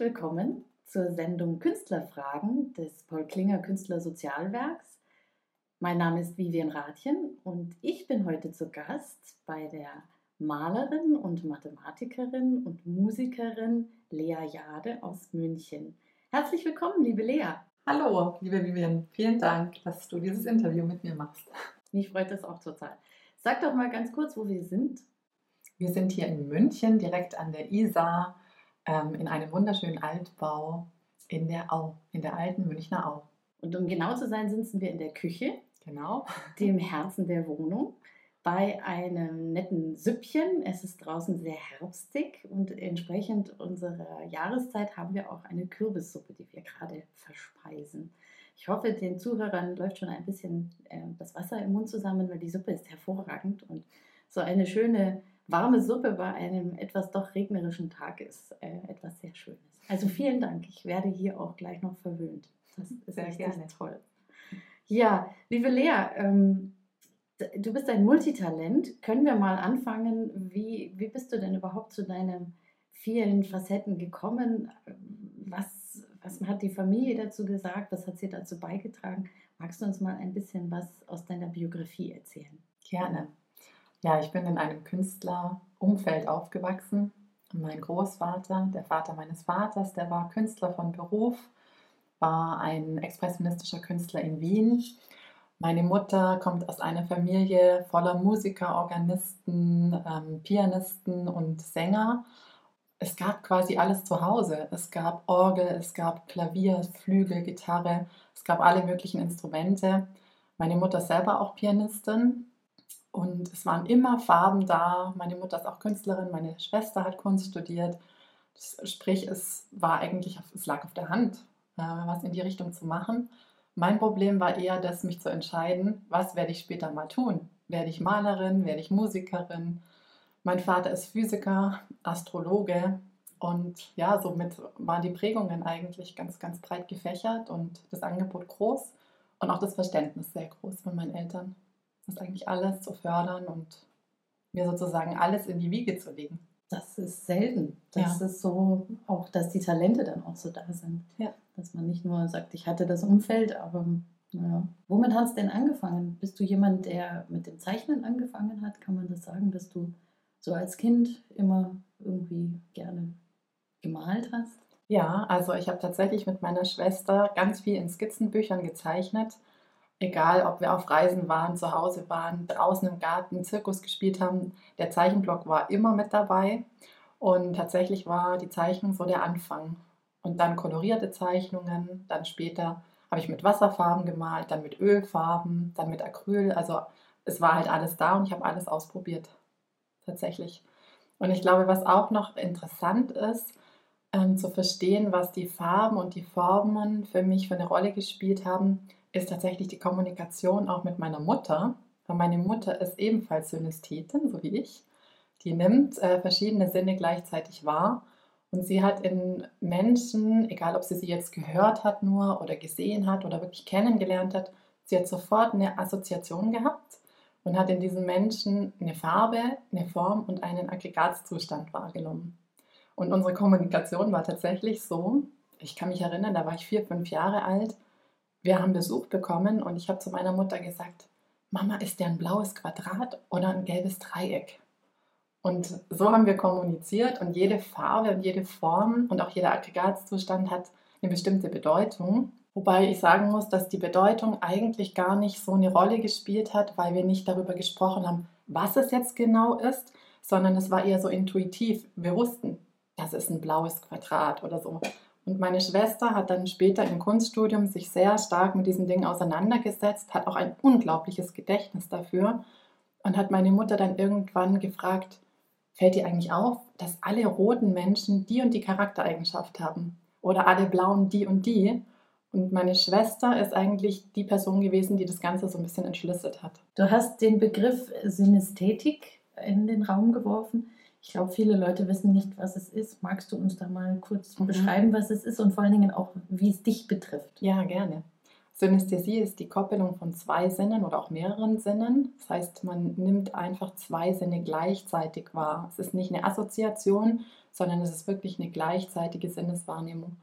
Willkommen zur Sendung Künstlerfragen des Paul Klinger Künstlersozialwerks. Mein Name ist Vivian Rathjen und ich bin heute zu Gast bei der Malerin und Mathematikerin und Musikerin Lea Jade aus München. Herzlich willkommen, liebe Lea. Hallo, liebe Vivian. Vielen Dank, dass du dieses Interview mit mir machst. Mich freut das auch total. Sag doch mal ganz kurz, wo wir sind. Wir sind hier in München, direkt an der Isar ähm, in einem wunderschönen Altbau in der Au, in der alten Münchner Au. Und um genau zu sein, sitzen wir in der Küche, Genau. dem Herzen der Wohnung, bei einem netten Süppchen. Es ist draußen sehr herbstig und entsprechend unserer Jahreszeit haben wir auch eine Kürbissuppe, die wir gerade verspeisen. Ich hoffe, den Zuhörern läuft schon ein bisschen äh, das Wasser im Mund zusammen, weil die Suppe ist hervorragend und so eine schöne warme Suppe bei einem etwas doch regnerischen Tag ist äh, etwas sehr Schönes. Also vielen Dank. Ich werde hier auch gleich noch verwöhnt. Das ist Sehr richtig gerne. toll. Ja, liebe Lea, ähm, du bist ein Multitalent. Können wir mal anfangen? Wie, wie bist du denn überhaupt zu deinen vielen Facetten gekommen? Was, was hat die Familie dazu gesagt? Was hat sie dazu beigetragen? Magst du uns mal ein bisschen was aus deiner Biografie erzählen? Gerne. Ja, ich bin in einem Künstlerumfeld aufgewachsen. Mein Großvater, der Vater meines Vaters, der war Künstler von Beruf, war ein expressionistischer Künstler in Wien. Meine Mutter kommt aus einer Familie voller Musiker, Organisten, ähm, Pianisten und Sänger. Es gab quasi alles zu Hause. Es gab Orgel, es gab Klavier, Flügel, Gitarre, es gab alle möglichen Instrumente. Meine Mutter selber auch Pianistin. Und es waren immer Farben da. Meine Mutter ist auch Künstlerin, meine Schwester hat Kunst studiert. Sprich, es war eigentlich, es lag auf der Hand, äh, was in die Richtung zu machen. Mein Problem war eher, das mich zu entscheiden, was werde ich später mal tun. Werde ich Malerin, werde ich Musikerin? Mein Vater ist Physiker, Astrologe und ja, somit waren die Prägungen eigentlich ganz, ganz breit gefächert und das Angebot groß und auch das Verständnis sehr groß von meinen Eltern das eigentlich alles zu fördern und mir sozusagen alles in die Wiege zu legen. Das ist selten. Das Ja. ist so, auch dass die Talente dann auch so da sind. Ja. Dass man nicht nur sagt, ich hatte das Umfeld, aber naja. Womit hat es denn angefangen? Bist du jemand, der mit dem Zeichnen angefangen hat? Kann man das sagen, dass du so als Kind immer irgendwie gerne gemalt hast? Ja, also ich habe tatsächlich mit meiner Schwester ganz viel in Skizzenbüchern gezeichnet. Egal, ob wir auf Reisen waren, zu Hause waren, draußen im Garten, Zirkus gespielt haben, der Zeichenblock war immer mit dabei. Und tatsächlich war die Zeichnung so der Anfang. Und dann kolorierte Zeichnungen, dann später habe ich mit Wasserfarben gemalt, dann mit Ölfarben, dann mit Acryl. Also es war halt alles da und ich habe alles ausprobiert. Tatsächlich. Und ich glaube, was auch noch interessant ist, ähm, zu verstehen, was die Farben und die Formen für mich für eine Rolle gespielt haben, ist tatsächlich die Kommunikation auch mit meiner Mutter. Weil meine Mutter ist ebenfalls Synästhetin, so wie ich. Die nimmt äh, verschiedene Sinne gleichzeitig wahr. Und sie hat in Menschen, egal ob sie sie jetzt gehört hat nur oder gesehen hat oder wirklich kennengelernt hat, sie hat sofort eine Assoziation gehabt und hat in diesen Menschen eine Farbe, eine Form und einen Aggregatzustand wahrgenommen. Und unsere Kommunikation war tatsächlich so, ich kann mich erinnern, da war ich vier, fünf Jahre alt, wir haben Besuch bekommen und ich habe zu meiner Mutter gesagt, Mama, ist der ein blaues Quadrat oder ein gelbes Dreieck? Und so haben wir kommuniziert und jede Farbe und jede Form und auch jeder Aggregatzustand hat eine bestimmte Bedeutung. Wobei ich sagen muss, dass die Bedeutung eigentlich gar nicht so eine Rolle gespielt hat, weil wir nicht darüber gesprochen haben, was es jetzt genau ist, sondern es war eher so intuitiv. Wir wussten, das ist ein blaues Quadrat oder so. Und meine Schwester hat dann später im Kunststudium sich sehr stark mit diesen Dingen auseinandergesetzt, hat auch ein unglaubliches Gedächtnis dafür. Und hat meine Mutter dann irgendwann gefragt, fällt dir eigentlich auf, dass alle roten Menschen die und die Charaktereigenschaft haben? Oder alle blauen die und die? Und meine Schwester ist eigentlich die Person gewesen, die das Ganze so ein bisschen entschlüsselt hat. Du hast den Begriff Synästhetik in den Raum geworfen. Ich glaube, viele Leute wissen nicht, was es ist. Magst du uns da mal kurz mhm. beschreiben, was es ist und vor allen Dingen auch, wie es dich betrifft? Ja, gerne. Synästhesie ist die Koppelung von zwei Sinnen oder auch mehreren Sinnen. Das heißt, man nimmt einfach zwei Sinne gleichzeitig wahr. Es ist nicht eine Assoziation, sondern es ist wirklich eine gleichzeitige Sinneswahrnehmung.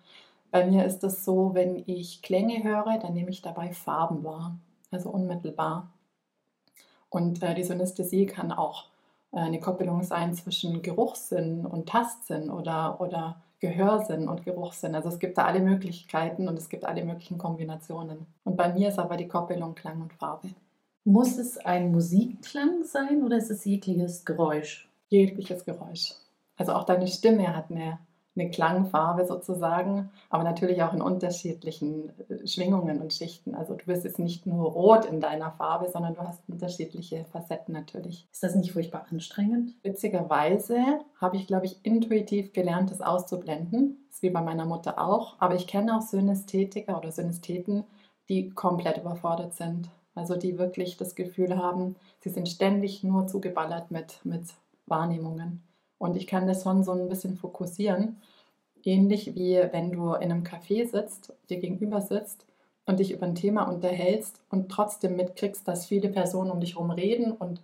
Bei mir ist es so, wenn ich Klänge höre, dann nehme ich dabei Farben wahr, also unmittelbar. Und äh, die Synästhesie kann auch eine Koppelung sein zwischen Geruchssinn und Tastsinn oder, oder Gehörsinn und Geruchssinn. Also es gibt da alle Möglichkeiten und es gibt alle möglichen Kombinationen. Und bei mir ist aber die Koppelung Klang und Farbe. Muss es ein Musikklang sein oder ist es jegliches Geräusch? Jegliches Geräusch. Also auch deine Stimme hat eine eine Klangfarbe sozusagen, aber natürlich auch in unterschiedlichen äh, Schwingungen und Schichten. Also du bist jetzt nicht nur rot in deiner Farbe, sondern du hast unterschiedliche Facetten natürlich. Ist das nicht furchtbar anstrengend? Witzigerweise habe ich, glaube ich, intuitiv gelernt, das auszublenden. Das ist wie bei meiner Mutter auch. Aber ich kenne auch Synästhetiker oder Synästheten, die komplett überfordert sind. Also die wirklich das Gefühl haben, sie sind ständig nur zugeballert mit, mit Wahrnehmungen. Und ich kann das schon so ein bisschen fokussieren. Ähnlich wie wenn du in einem Café sitzt, dir gegenüber sitzt und dich über ein Thema unterhältst und trotzdem mitkriegst, dass viele Personen um dich herum reden und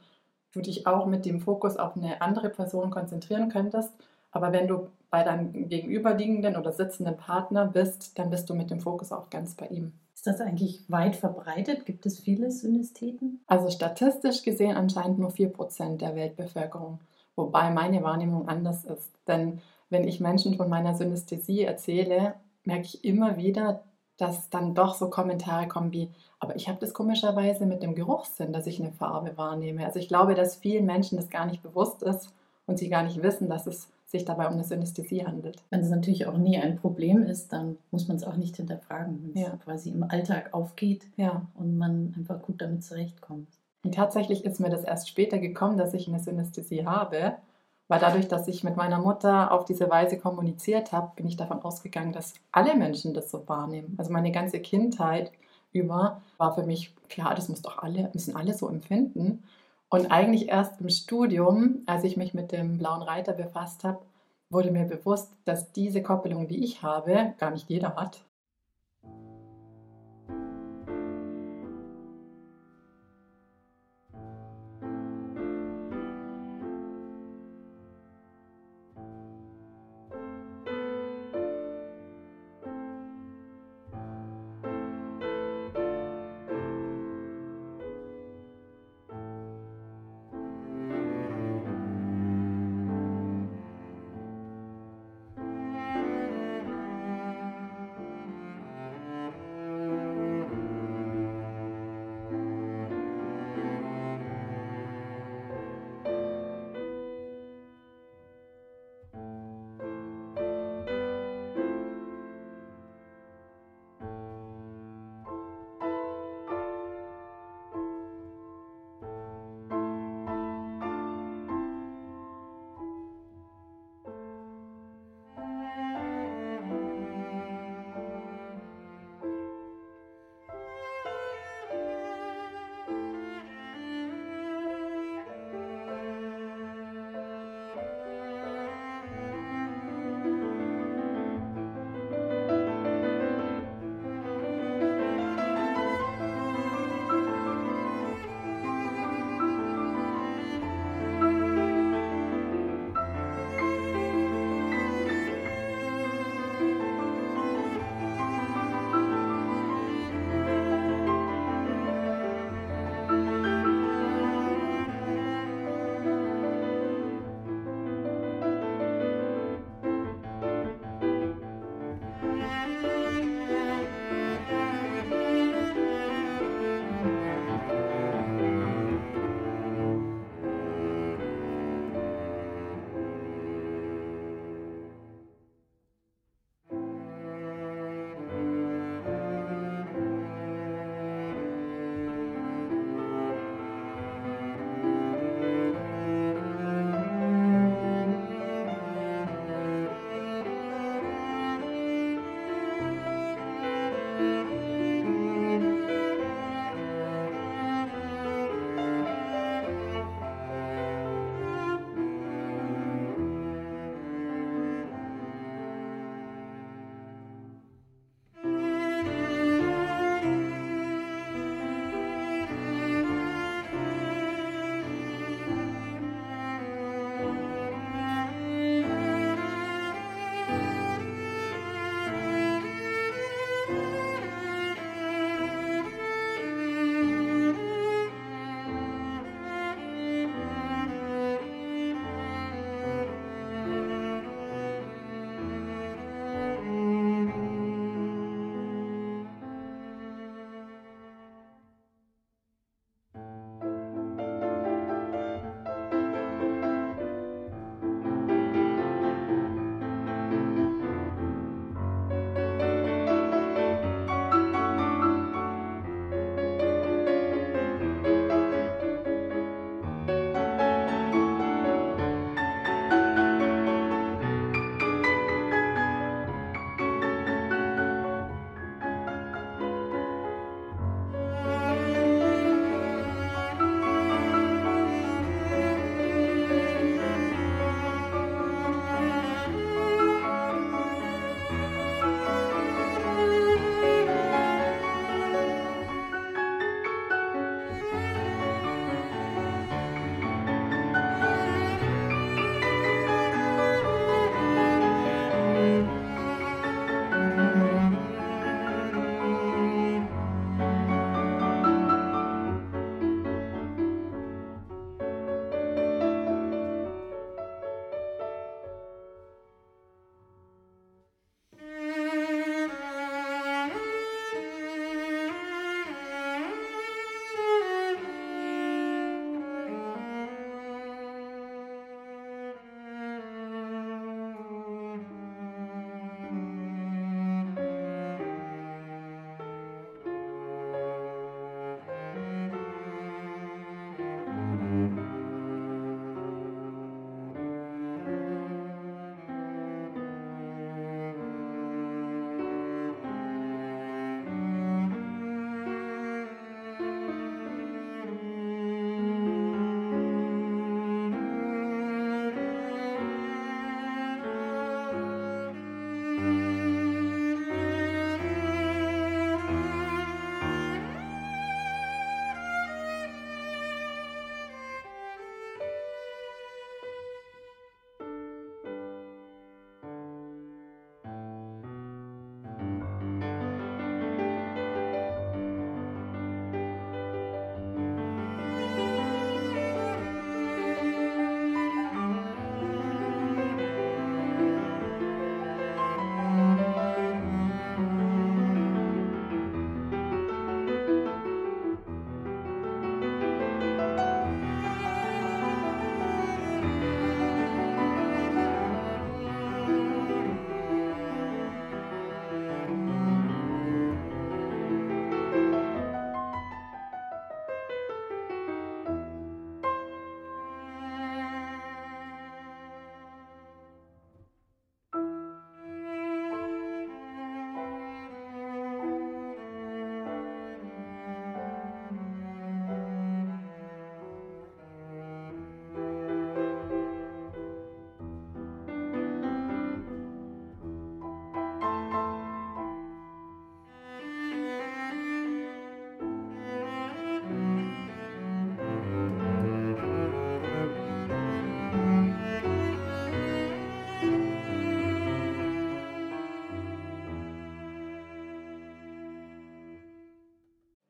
du dich auch mit dem Fokus auf eine andere Person konzentrieren könntest. Aber wenn du bei deinem gegenüberliegenden oder sitzenden Partner bist, dann bist du mit dem Fokus auch ganz bei ihm. Ist das eigentlich weit verbreitet? Gibt es viele Synästheten? Also statistisch gesehen anscheinend nur 4% der Weltbevölkerung. Wobei meine Wahrnehmung anders ist. Denn wenn ich Menschen von meiner Synästhesie erzähle, merke ich immer wieder, dass dann doch so Kommentare kommen wie, aber ich habe das komischerweise mit dem Geruchssinn, dass ich eine Farbe wahrnehme. Also ich glaube, dass vielen Menschen das gar nicht bewusst ist und sie gar nicht wissen, dass es sich dabei um eine Synästhesie handelt. Wenn es natürlich auch nie ein Problem ist, dann muss man es auch nicht hinterfragen, wenn es ja. quasi im Alltag aufgeht ja. und man einfach gut damit zurechtkommt. Und tatsächlich ist mir das erst später gekommen, dass ich eine Synästhesie habe, weil dadurch, dass ich mit meiner Mutter auf diese Weise kommuniziert habe, bin ich davon ausgegangen, dass alle Menschen das so wahrnehmen. Also meine ganze Kindheit über war für mich klar, das muss doch alle, müssen alle so empfinden. Und eigentlich erst im Studium, als ich mich mit dem blauen Reiter befasst habe, wurde mir bewusst, dass diese Koppelung, die ich habe, gar nicht jeder hat.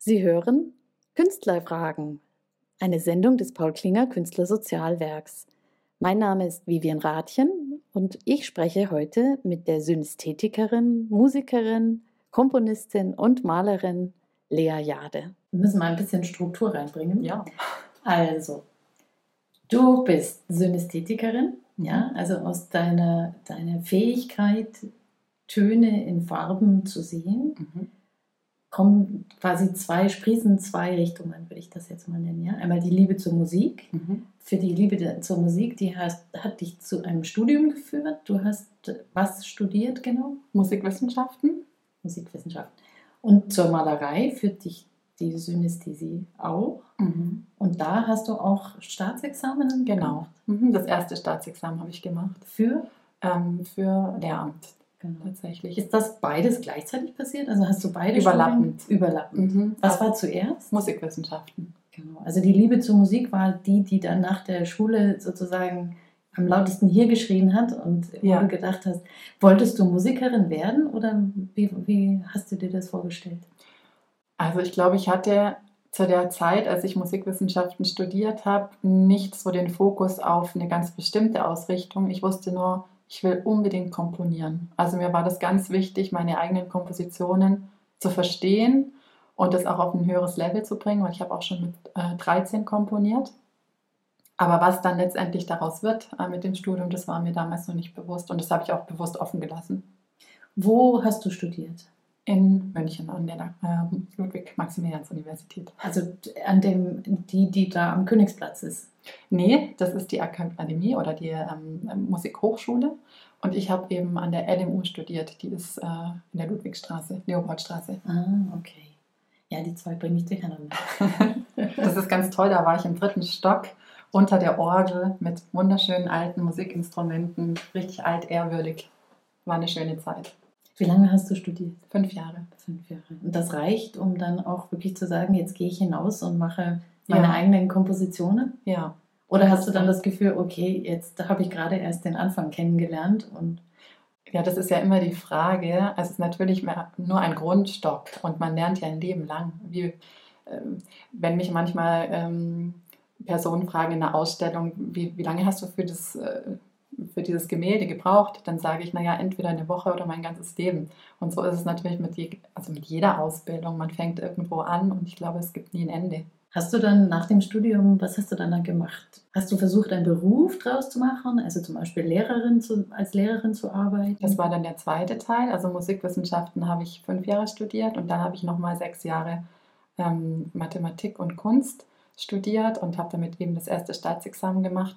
Sie hören Künstlerfragen, eine Sendung des Paul Klinger Künstlersozialwerks. Mein Name ist Vivian Rathjen und ich spreche heute mit der Synästhetikerin, Musikerin, Komponistin und Malerin Lea Jade. Wir müssen mal ein bisschen Struktur reinbringen. Ja. Also, du bist Synästhetikerin, ja, also aus deiner, deiner Fähigkeit, Töne in Farben zu sehen, Mhm. Kommen quasi zwei, sprießen zwei Richtungen, würde ich das jetzt mal nennen. Ja? Einmal die Liebe zur Musik. Mhm. Für die Liebe zur Musik, die hast, hat dich zu einem Studium geführt. Du hast was studiert genau? Musikwissenschaften. Musikwissenschaften. Und zur Malerei führt dich die Synästhesie auch. Mhm. Und da hast du auch Staatsexamen Genau. gemacht. Mhm. Das erste Staatsexamen habe ich gemacht. Für? Ähm, für Lehramt Genau. tatsächlich. Ist das beides gleichzeitig passiert? Also hast du beide Überlappend. Studien- Überlappend. Mhm. Was war zuerst? Musikwissenschaften. Genau. Also die Liebe zur Musik war die, die dann nach der Schule sozusagen am lautesten hier geschrien hat und wo Ja. du gedacht hast, wolltest du Musikerin werden oder wie, wie hast du dir das vorgestellt? Also ich glaube, ich hatte zu der Zeit, als ich Musikwissenschaften studiert habe, nicht so den Fokus auf eine ganz bestimmte Ausrichtung. Ich wusste nur, ich will unbedingt komponieren. Also mir war das ganz wichtig, meine eigenen Kompositionen zu verstehen und das auch auf ein höheres Level zu bringen, weil ich habe auch schon mit äh, 13 komponiert. Aber was dann letztendlich daraus wird äh, mit dem Studium, das war mir damals noch nicht bewusst und das habe ich auch bewusst offen gelassen. Wo hast du studiert? In München an der äh, Ludwig-Maximilians-Universität. Also an dem, die, die da am Königsplatz ist. Nee, das ist die Akademie oder die ähm, Musikhochschule. Und ich habe eben an der LMU studiert. Die ist äh, in der Ludwigstraße, Leopoldstraße. Ah, okay. Ja, die zwei bringe ich durcheinander. Das ist ganz toll. Da war ich im dritten Stock unter der Orgel mit wunderschönen alten Musikinstrumenten. Richtig alt, ehrwürdig. War eine schöne Zeit. Wie lange hast du studiert? Fünf Jahre. Fünf Jahre. Und das reicht, um dann auch wirklich zu sagen, jetzt gehe ich hinaus und mache meine Ja. eigenen Kompositionen? Ja. Oder hast du dann das Gefühl, okay, jetzt habe ich gerade erst den Anfang kennengelernt und Ja, das ist ja immer die Frage. Also es ist natürlich nur ein Grundstock und man lernt ja ein Leben lang. Wie, ähm, wenn mich manchmal ähm, Personen fragen in einer Ausstellung, wie, wie lange hast du für, das, äh, für dieses Gemälde gebraucht, dann sage ich, naja, entweder eine Woche oder mein ganzes Leben. Und so ist es natürlich mit, je, also mit jeder Ausbildung. Man fängt irgendwo an und ich glaube, es gibt nie ein Ende. hast du dann nach dem Studium, was hast du dann, dann gemacht? Hast du versucht, einen Beruf draus zu machen, also zum Beispiel Lehrerin zu, als Lehrerin zu arbeiten? Das war dann der zweite Teil. Also Musikwissenschaften habe ich fünf Jahre studiert und dann habe ich nochmal sechs Jahre ähm, Mathematik und Kunst studiert und habe damit eben das erste Staatsexamen gemacht.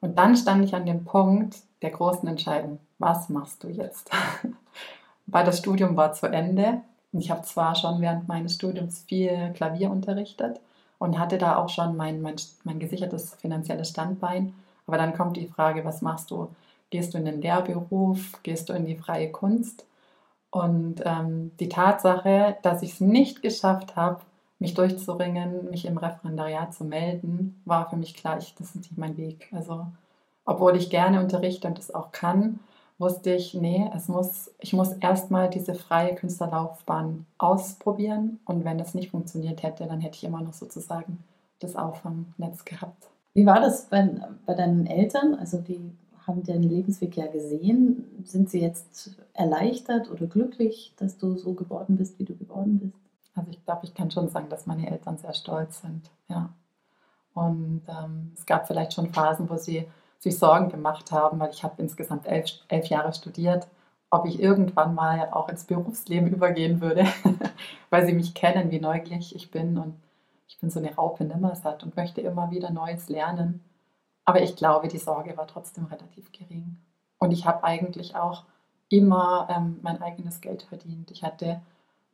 Und dann stand ich an dem Punkt der großen Entscheidung. Was machst du jetzt? Weil das Studium war zu Ende. Und ich habe zwar schon während meines Studiums viel Klavier unterrichtet und hatte da auch schon mein, mein, mein gesichertes finanzielles Standbein. Aber dann kommt die Frage, was machst du? Gehst du in den Lehrberuf? Gehst du in die freie Kunst? Und ähm, die Tatsache, dass ich es nicht geschafft habe, mich durchzuringen, mich im Referendariat zu melden, war für mich klar, ich, das ist nicht mein Weg. Also, obwohl ich gerne unterrichte und das auch kann, wusste ich, nee, es muss, ich muss erstmal diese freie Künstlerlaufbahn ausprobieren. Und wenn das nicht funktioniert hätte, dann hätte ich immer noch sozusagen das Auffangnetz gehabt. Wie war das bei, bei deinen Eltern? Also die haben deinen Lebensweg ja gesehen. Sind sie jetzt erleichtert oder glücklich, dass du so geworden bist, wie du geworden bist? Also ich glaube, ich kann schon sagen, dass meine Eltern sehr stolz sind. Ja. Und ähm, es gab vielleicht schon Phasen, wo sie sich Sorgen gemacht haben, weil ich habe insgesamt elf, elf Jahre studiert, ob ich irgendwann mal auch ins Berufsleben übergehen würde, weil sie mich kennen, wie neugierig ich bin und ich bin so eine Raupe nimmersatt und möchte immer wieder Neues lernen. Aber ich glaube, die Sorge war trotzdem relativ gering. Und ich habe eigentlich auch immer ähm, mein eigenes Geld verdient. Ich hatte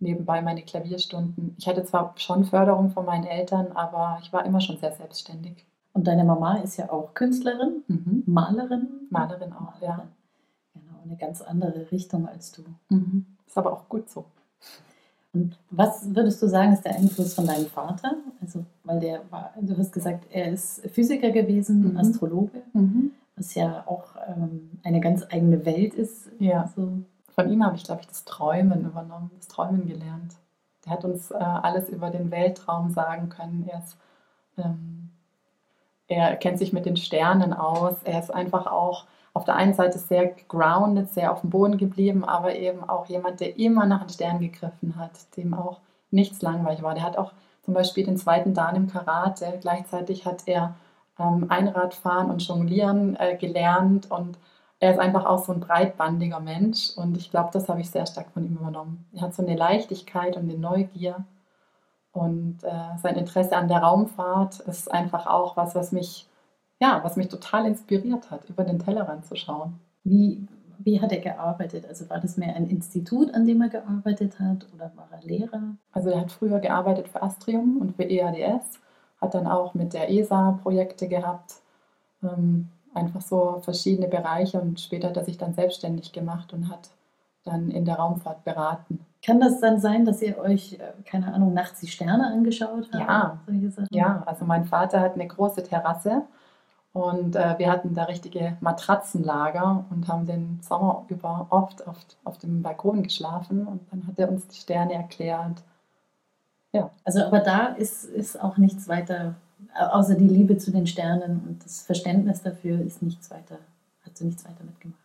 nebenbei meine Klavierstunden. Ich hatte zwar schon Förderung von meinen Eltern, aber ich war immer schon sehr selbstständig. Und deine Mama ist ja auch Künstlerin, Mhm. Malerin. Malerin auch, ja. Genau, eine ganz andere Richtung als du. Mhm. Ist aber auch gut so. Und was würdest du sagen, ist der Einfluss von deinem Vater? Also, weil der war, du hast gesagt, er ist Physiker gewesen, Mhm. Astrologe, was ja auch ähm, eine ganz eigene Welt ist. Ja. Also, Von ihm habe ich, glaube ich, das Träumen übernommen, das Träumen gelernt. Der hat uns äh, alles über den Weltraum sagen können. Er, ist, ähm, er kennt sich mit den Sternen aus. Er ist einfach auch auf der einen Seite sehr grounded, sehr auf dem Boden geblieben, aber eben auch jemand, der immer nach den Sternen gegriffen hat, dem auch nichts langweilig war. Der hat auch zum Beispiel den zweiten Dan im Karate. Gleichzeitig hat er ähm, Einradfahren und Jonglieren äh, gelernt und er ist einfach auch so ein breitbandiger Mensch und ich glaube, das habe ich sehr stark von ihm übernommen. Er hat so eine Leichtigkeit und eine Neugier und äh, sein Interesse an der Raumfahrt ist einfach auch was, was mich, ja, was mich total inspiriert hat, über den Tellerrand zu schauen. Wie, wie hat er gearbeitet? Also war das mehr ein Institut, an dem er gearbeitet hat oder war er Lehrer? Also er hat früher gearbeitet für Astrium und für EADS, hat dann auch mit der ESA Projekte gehabt, ähm, einfach so verschiedene Bereiche und später hat er sich dann selbstständig gemacht und hat dann in der Raumfahrt beraten. Kann das dann sein, dass ihr euch, äh, keine Ahnung, nachts die Sterne angeschaut habt? Ja, ja also mein Vater hat eine große Terrasse und äh, wir hatten da richtige Matratzenlager und haben den Sommer über oft auf, auf dem Balkon geschlafen und dann hat er uns die Sterne erklärt. Ja. Also aber da ist, ist auch nichts weiter, außer die Liebe zu den Sternen und das Verständnis dafür ist nichts weiter, hat sie nichts weiter mitgemacht.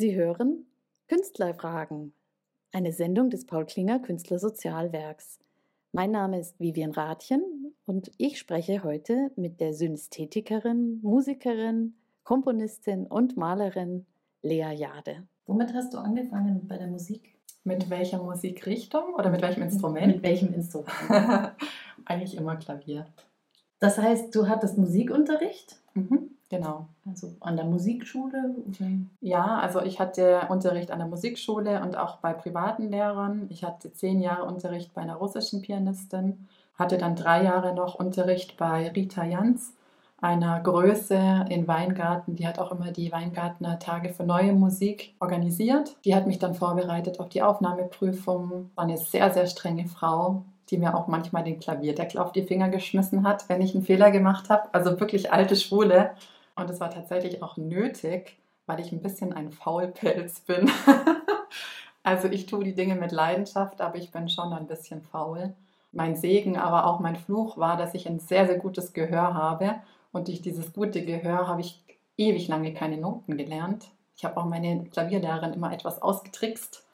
Sie hören Künstlerfragen, eine Sendung des Paul Klinger Künstlersozialwerks. Mein Name ist Vivian Rathjen und ich spreche heute mit der Synästhetikerin, Musikerin, Komponistin und Malerin Lea Jade. Womit hast du angefangen bei der Musik? Mit welcher Musikrichtung oder mit welchem Instrument? Mit welchem Instrument? Eigentlich immer Klavier. Das heißt, du hattest Musikunterricht? Mhm. Genau. Also an der Musikschule? Ja, also ich hatte Unterricht an der Musikschule und auch bei privaten Lehrern. Ich hatte zehn Jahre Unterricht bei einer russischen Pianistin, hatte dann drei Jahre noch Unterricht bei Rita Jans, einer Größe in Weingarten. Die hat auch immer die Weingartner Tage für neue Musik organisiert. Die hat mich dann vorbereitet auf die Aufnahmeprüfung. War eine sehr, sehr strenge Frau, die mir auch manchmal den Klavierdeckel auf die Finger geschmissen hat, wenn ich einen Fehler gemacht habe. Also wirklich alte Schwule. Und es war tatsächlich auch nötig, weil ich ein bisschen ein Faulpelz bin. also ich tue die Dinge mit Leidenschaft, aber ich bin schon ein bisschen faul. Mein Segen, aber auch mein Fluch war, dass ich ein sehr, sehr gutes Gehör habe. Und durch dieses gute Gehör habe ich ewig lange keine Noten gelernt. Ich habe auch meine Klavierlehrerin immer etwas ausgetrickst.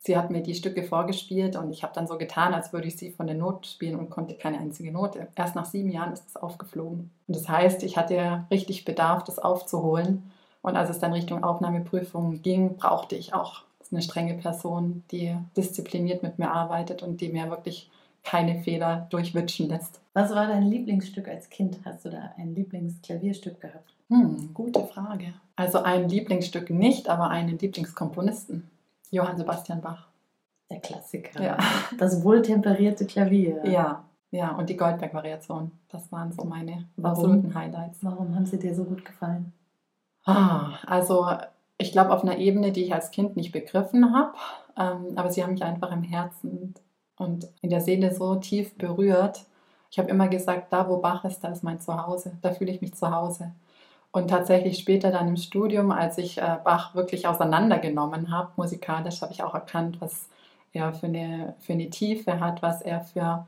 Sie hat mir die Stücke vorgespielt und ich habe dann so getan, als würde ich sie von der Not spielen und konnte keine einzige Note. Erst nach sieben Jahren ist es aufgeflogen. Und das heißt, ich hatte richtig Bedarf, das aufzuholen. Und als es dann Richtung Aufnahmeprüfung ging, brauchte ich auch eine strenge Person, die diszipliniert mit mir arbeitet und die mir wirklich keine Fehler durchwitschen lässt. Was war dein Lieblingsstück als Kind? Hast du da ein Lieblingsklavierstück gehabt? Hm, gute Frage. Also ein Lieblingsstück nicht, aber einen Lieblingskomponisten. Johann Sebastian Bach. Der Klassiker. Ja. Das wohltemperierte Klavier. Ja, ja. Und die Goldberg-Variation. Das waren so meine Warum? absoluten Highlights. Warum haben sie dir so gut gefallen? Ah, also ich glaube auf einer Ebene, die ich als Kind nicht begriffen habe, ähm, aber sie haben mich einfach im Herzen und in der Seele so tief berührt. Ich habe immer gesagt, da wo Bach ist, da ist mein Zuhause, da fühle ich mich zu Hause. Und tatsächlich später dann im Studium, als ich äh, Bach wirklich auseinandergenommen habe, musikalisch, habe ich auch erkannt, was er für eine, für eine Tiefe hat, was er für,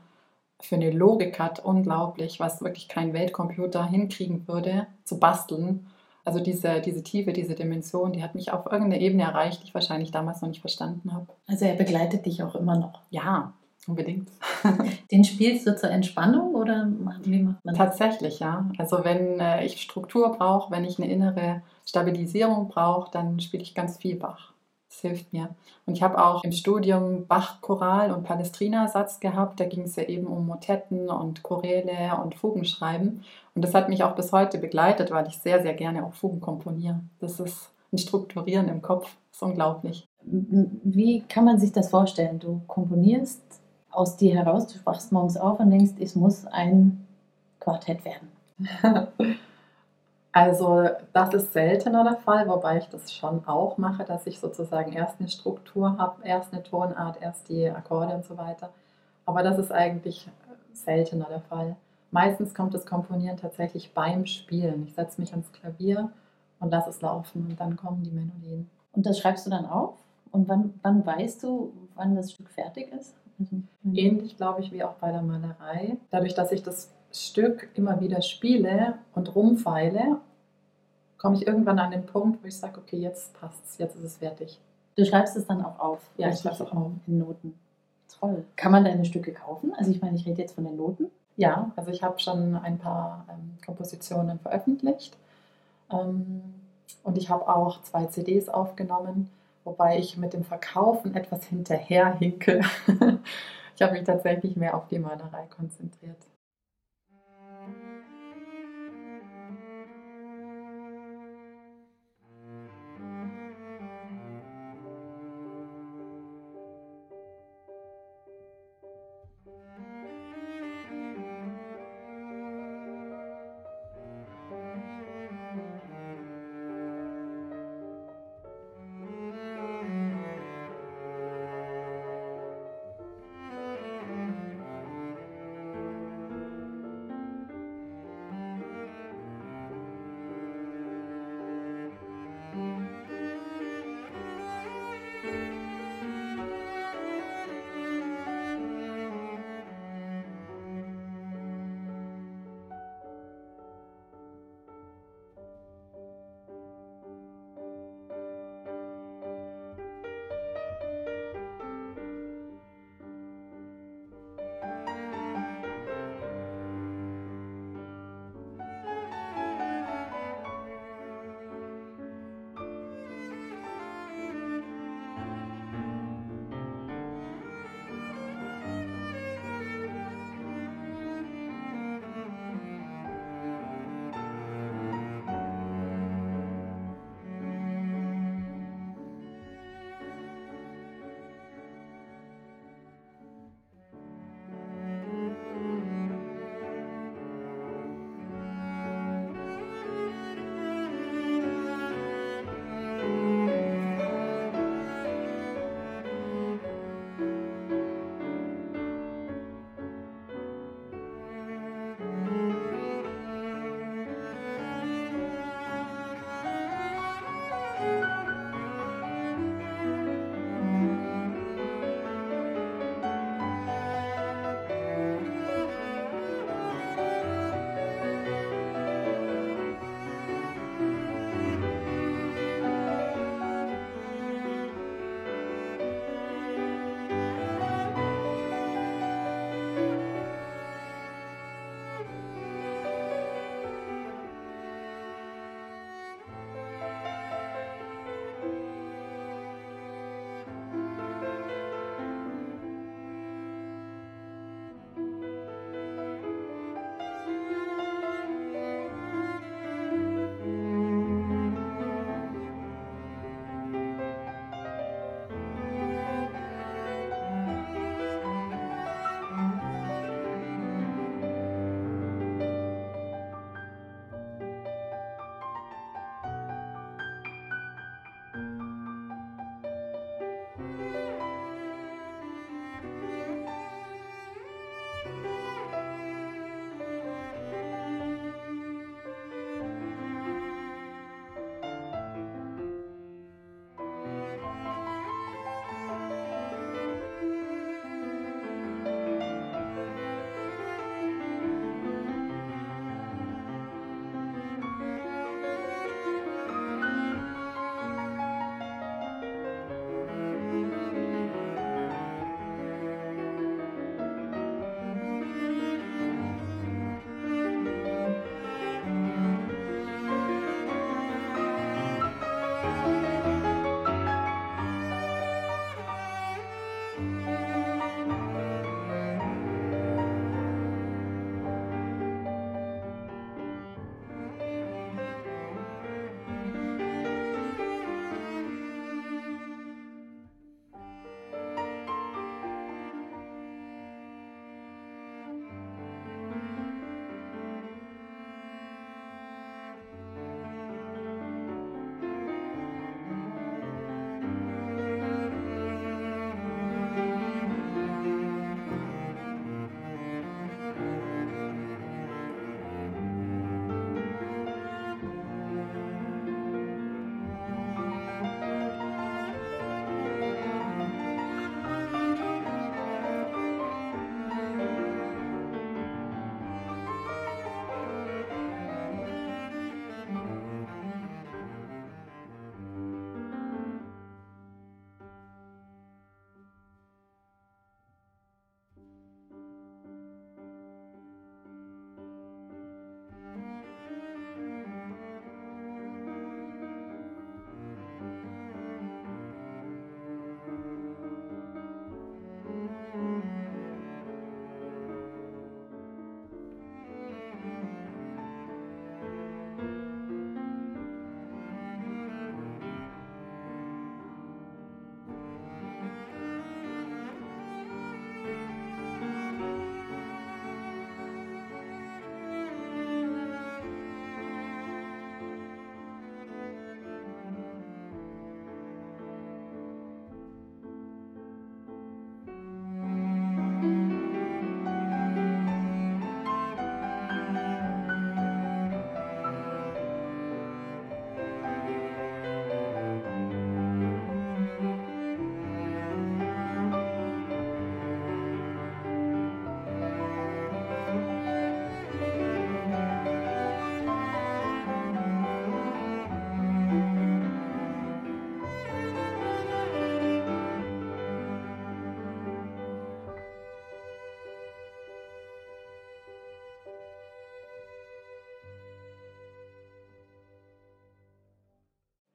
für eine Logik hat, unglaublich, was wirklich kein Weltcomputer hinkriegen würde, zu basteln. Also diese, diese Tiefe, diese Dimension, die hat mich auf irgendeine Ebene erreicht, die ich wahrscheinlich damals noch nicht verstanden habe. Also er begleitet dich auch immer noch. Ja, unbedingt. Den spielst du zur Entspannung oder wie macht man das? Tatsächlich, ja. Also wenn äh, ich Struktur brauche, wenn ich eine innere Stabilisierung brauche, dann spiele ich ganz viel Bach. Das hilft mir. Und ich habe auch im Studium Bach-Choral und Palestrina-Satz gehabt. Da ging es ja eben um Motetten und Choräle und Fugenschreiben. Und das hat mich auch bis heute begleitet, weil ich sehr, sehr gerne auch Fugen komponiere. Das ist ein Strukturieren im Kopf. Das ist unglaublich. Wie kann man sich das vorstellen? Du komponierst aus dir heraus, du wachst morgens auf und denkst, es muss ein Quartett werden. Also das ist seltener der Fall, wobei ich das schon auch mache, dass ich sozusagen erst eine Struktur habe, erst eine Tonart, erst die Akkorde und so weiter. Aber das ist eigentlich seltener der Fall. Meistens kommt das Komponieren tatsächlich beim Spielen. Ich setze mich ans Klavier und lasse es laufen und dann kommen die Melodien. Und das schreibst du dann auf? Und wann, wann weißt du, wann das Stück fertig ist? Also, Ähnlich, glaube ich, wie auch bei der Malerei. Dadurch, dass ich das Stück immer wieder spiele und rumfeile, komme ich irgendwann an den Punkt, wo ich sage, okay, jetzt passt's, jetzt ist es fertig. Du schreibst es dann auch auf? Ja, ich richtig schreib's auch auf. In Noten. Toll. Kann man deine Stücke kaufen? Also ich meine, ich rede jetzt von den Noten. Ja, also ich habe schon ein paar ähm, Kompositionen veröffentlicht ähm, und ich habe auch zwei CDs aufgenommen, wobei ich mit dem Verkaufen etwas hinterherhinke. ich habe mich tatsächlich mehr auf die Malerei konzentriert.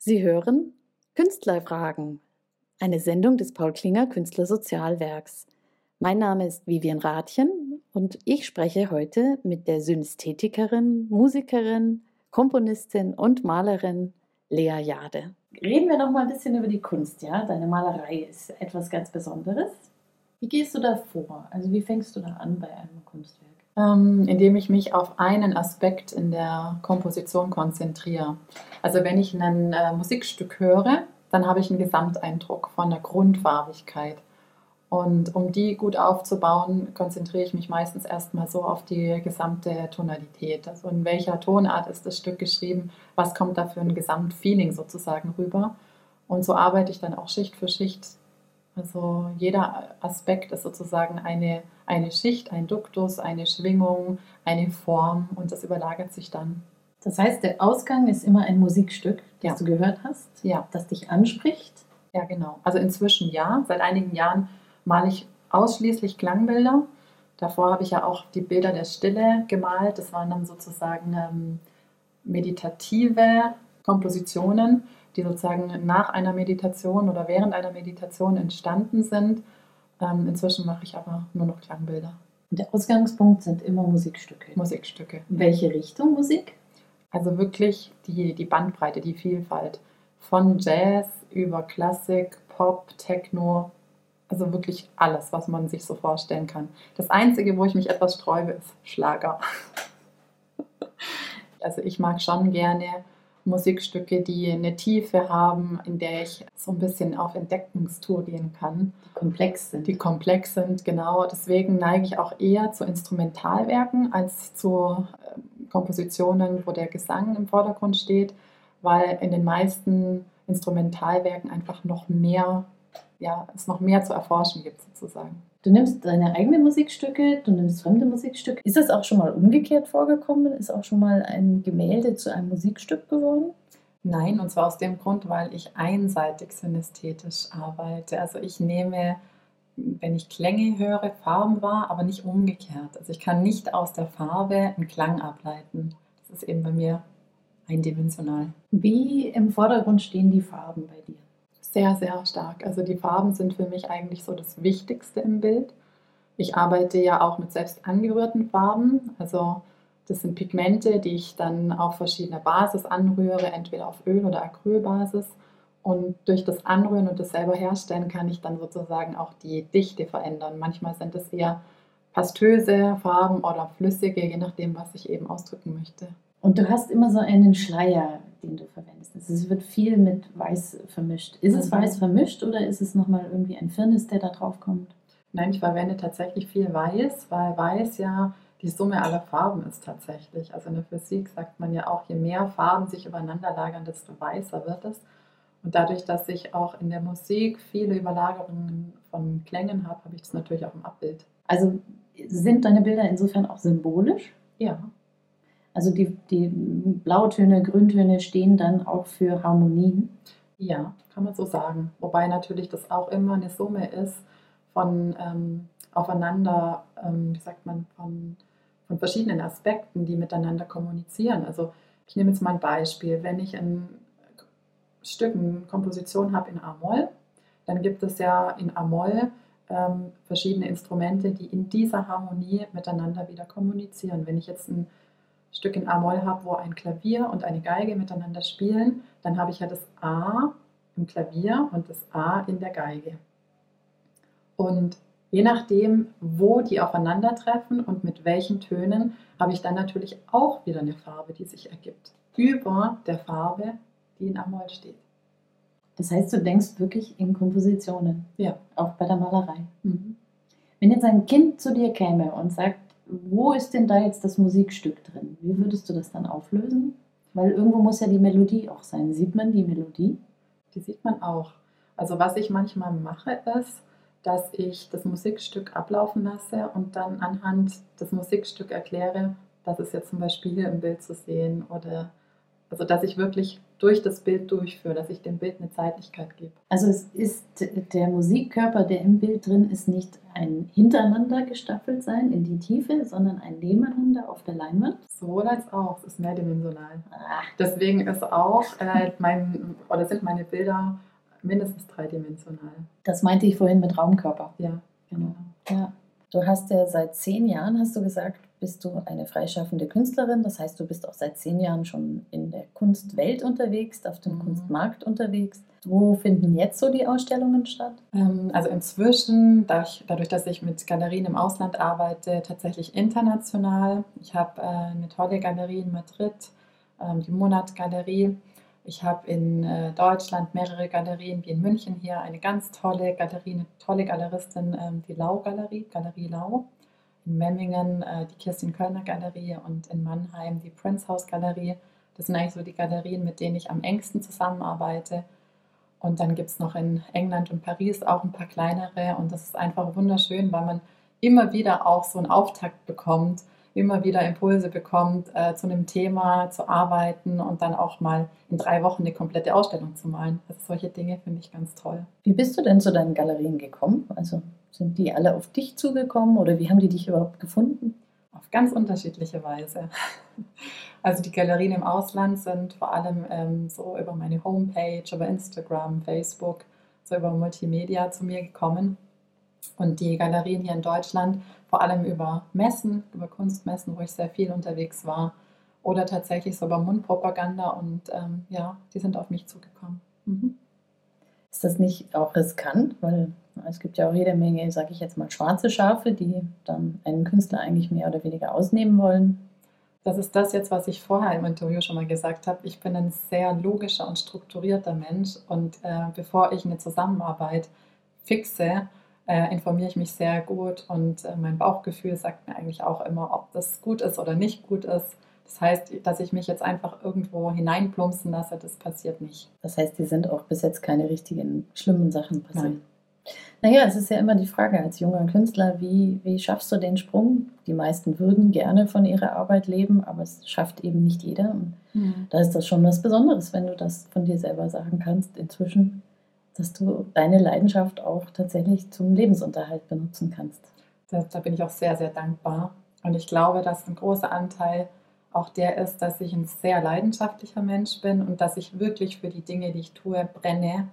Sie hören Künstlerfragen, eine Sendung des Paul Klinger Künstlersozialwerks. Mein Name ist Vivian Rathjen und ich spreche heute mit der Synästhetikerin, Musikerin, Komponistin und Malerin Lea Jade. Reden wir noch mal ein bisschen über die Kunst, ja? Deine Malerei ist etwas ganz Besonderes. Wie gehst du da vor? Also wie fängst du da an bei einem Kunstwerk? Ähm, indem ich mich auf einen Aspekt in der Komposition konzentriere. Also wenn ich ein äh, Musikstück höre, dann habe ich einen Gesamteindruck von der Grundfarbigkeit. Und um die gut aufzubauen, konzentriere ich mich meistens erstmal so auf die gesamte Tonalität. Also in welcher Tonart ist das Stück geschrieben, was kommt da für ein Gesamtfeeling sozusagen rüber. Und so arbeite ich dann auch Schicht für Schicht. Also jeder Aspekt ist sozusagen eine, eine Schicht, ein Duktus, eine Schwingung, eine Form und das überlagert sich dann. Das heißt, der Ausgang ist immer ein Musikstück, das Ja. du gehört hast, Ja. das dich anspricht. Ja, genau. Also inzwischen ja. Seit einigen Jahren male ich ausschließlich Klangbilder. Davor habe ich ja auch die Bilder der Stille gemalt. Das waren dann sozusagen ähm, meditative Kompositionen, die sozusagen nach einer Meditation oder während einer Meditation entstanden sind. Ähm, inzwischen mache ich aber nur noch Klangbilder, Und der Ausgangspunkt sind immer Musikstücke. Musikstücke. Welche Richtung Musik? Also wirklich die, die Bandbreite, die Vielfalt. Von Jazz über Klassik, Pop, Techno, also wirklich alles, was man sich so vorstellen kann. Das Einzige, wo ich mich etwas sträube, ist Schlager. Also ich mag schon gerne Musikstücke, die eine Tiefe haben, in der ich so ein bisschen auf Entdeckungstour gehen kann Die komplex sind. die komplex sind, genau. Deswegen neige ich auch eher zu Instrumentalwerken als zu ähm, Kompositionen, wo der Gesang im Vordergrund steht, weil in den meisten Instrumentalwerken einfach noch mehr, ja, es noch mehr zu erforschen gibt sozusagen. Du nimmst deine eigenen Musikstücke, du nimmst fremde Musikstücke. Ist das auch schon mal umgekehrt vorgekommen? Ist auch schon mal ein Gemälde zu einem Musikstück geworden? Nein, und zwar aus dem Grund, weil ich einseitig synästhetisch arbeite. Also ich nehme, wenn ich Klänge höre, Farben wahr, aber nicht umgekehrt. Also ich kann nicht aus der Farbe einen Klang ableiten. Das ist eben bei mir eindimensional. Wie im Vordergrund stehen die Farben bei dir? Sehr, sehr stark. Also die Farben sind für mich eigentlich so das Wichtigste im Bild. Ich arbeite ja auch mit selbst angerührten Farben. Also das sind Pigmente, die ich dann auf verschiedener Basis anrühre, entweder auf Öl- oder Acrylbasis. Und durch das Anrühren und das selber herstellen kann ich dann sozusagen auch die Dichte verändern. Manchmal sind es eher pastöse Farben oder flüssige, je nachdem, was ich eben ausdrücken möchte. Und du hast immer so einen Schleier, den du verwendest. Also es wird viel mit Weiß vermischt. Ist es Mhm. Weiß vermischt oder ist es nochmal irgendwie ein Firnis, der da drauf kommt? Nein, ich verwende tatsächlich viel Weiß, weil Weiß ja die Summe aller Farben ist tatsächlich. Also in der Physik sagt man ja auch, je mehr Farben sich übereinander lagern, desto weißer wird es. Und dadurch, dass ich auch in der Musik viele Überlagerungen von Klängen habe, habe ich das natürlich auch im Abbild. Also sind deine Bilder insofern auch symbolisch? Ja, Also die, die Blautöne, Grüntöne stehen dann auch für Harmonien. ja, kann man so sagen. Wobei natürlich das auch immer eine Summe ist von ähm, aufeinander, ähm, wie sagt man, von, von verschiedenen Aspekten, die miteinander kommunizieren. Also ich nehme jetzt mal ein Beispiel. Wenn ich ein Stück, eine Komposition habe in A-Moll, dann gibt es ja in A-Moll ähm, verschiedene Instrumente, die in dieser Harmonie miteinander wieder kommunizieren. Wenn ich jetzt ein Stück in A-Moll habe, wo ein Klavier und eine Geige miteinander spielen, dann habe ich ja das A im Klavier und das A in der Geige. Und je nachdem, wo die aufeinandertreffen und mit welchen Tönen, habe ich dann natürlich auch wieder eine Farbe, die sich ergibt. Über der Farbe, die in A-Moll steht. Das heißt, du denkst wirklich in Kompositionen, Ja. auch bei der Malerei. Mhm. Wenn jetzt ein Kind zu dir käme und sagt, wo ist denn da jetzt das Musikstück drin? Wie würdest du das dann auflösen? Weil irgendwo muss ja die Melodie auch sein. Sieht man die Melodie? Die sieht man auch. Also was ich manchmal mache, ist, dass ich das Musikstück ablaufen lasse und dann anhand des Musikstücks erkläre, das ist jetzt zum Beispiel hier im Bild zu sehen oder Also dass ich wirklich durch das Bild durchführe, dass ich dem Bild eine Zeitlichkeit gebe. Also es ist der Musikkörper, der im Bild drin ist, nicht ein hintereinander gestaffelt sein in die Tiefe, sondern ein Nebeneinander auf der Leinwand. Sowohl als auch, es ist mehrdimensional. Ach, Deswegen ist auch äh, mein, oder sind meine Bilder mindestens dreidimensional. das meinte ich vorhin mit Raumkörper. Ja, Genau. Ja. Du hast ja seit zehn Jahren, hast du gesagt, bist du eine freischaffende Künstlerin. Das heißt, du bist auch seit zehn Jahren schon in der Kunstwelt unterwegs, auf dem Mhm. Kunstmarkt unterwegs. Wo finden jetzt so die Ausstellungen statt? Ähm, Also inzwischen, dadurch, dass ich mit Galerien im Ausland arbeite, tatsächlich international. Ich habe äh, eine tolle Galerie in Madrid, ähm, die Monat-Galerie. Ich habe in äh, Deutschland mehrere Galerien, wie in München hier eine ganz tolle Galerie, eine tolle Galeristin, ähm, die Lau-Galerie, Galerie Lau. In Memmingen äh, die Kirstin Kölner Galerie und in Mannheim die Prince House Galerie. Das sind eigentlich so die Galerien, mit denen ich am engsten zusammenarbeite. Und dann gibt es noch in England und Paris auch ein paar kleinere. Und das ist einfach wunderschön, weil man immer wieder auch so einen Auftakt bekommt, immer wieder Impulse bekommt, äh, zu einem Thema zu arbeiten und dann auch mal in drei Wochen eine komplette Ausstellung zu malen. Also solche Dinge finde ich ganz toll. Wie bist du denn zu deinen Galerien gekommen? Also sind die alle auf dich zugekommen oder wie haben die dich überhaupt gefunden? Auf ganz unterschiedliche Weise. Also die Galerien im Ausland sind vor allem ähm, so über meine Homepage, über Instagram, Facebook, so über Multimedia zu mir gekommen. Und die Galerien hier in Deutschland vor allem über Messen, über Kunstmessen, wo ich sehr viel unterwegs war. Oder tatsächlich so über Mundpropaganda und ähm, ja, die sind auf mich zugekommen. Ist das nicht auch riskant? Weil es gibt ja auch jede Menge, sage ich jetzt mal, schwarze Schafe, die dann einen Künstler eigentlich mehr oder weniger ausnehmen wollen. Das ist das jetzt, was ich vorher im Interview schon mal gesagt habe. Ich bin ein sehr logischer und strukturierter Mensch und äh, bevor ich eine Zusammenarbeit fixe, äh, informiere ich mich sehr gut und äh, mein Bauchgefühl sagt mir eigentlich auch immer, ob das gut ist oder nicht gut ist. Das heißt, dass ich mich jetzt einfach irgendwo hineinplumpsen lasse, das passiert nicht. Das heißt, die sind auch bis jetzt keine richtigen schlimmen Sachen passiert. Nein. Naja, es ist ja immer die Frage als junger Künstler, wie, wie schaffst du den Sprung? Die meisten würden gerne von ihrer Arbeit leben, aber es schafft eben nicht jeder. Und da ist das schon was Besonderes, wenn du das von dir selber sagen kannst inzwischen, dass du deine Leidenschaft auch tatsächlich zum Lebensunterhalt benutzen kannst. Da, da bin ich auch sehr, sehr dankbar. Und ich glaube, dass ein großer Anteil auch der ist, dass ich ein sehr leidenschaftlicher Mensch bin und dass ich wirklich für die Dinge, die ich tue, brenne.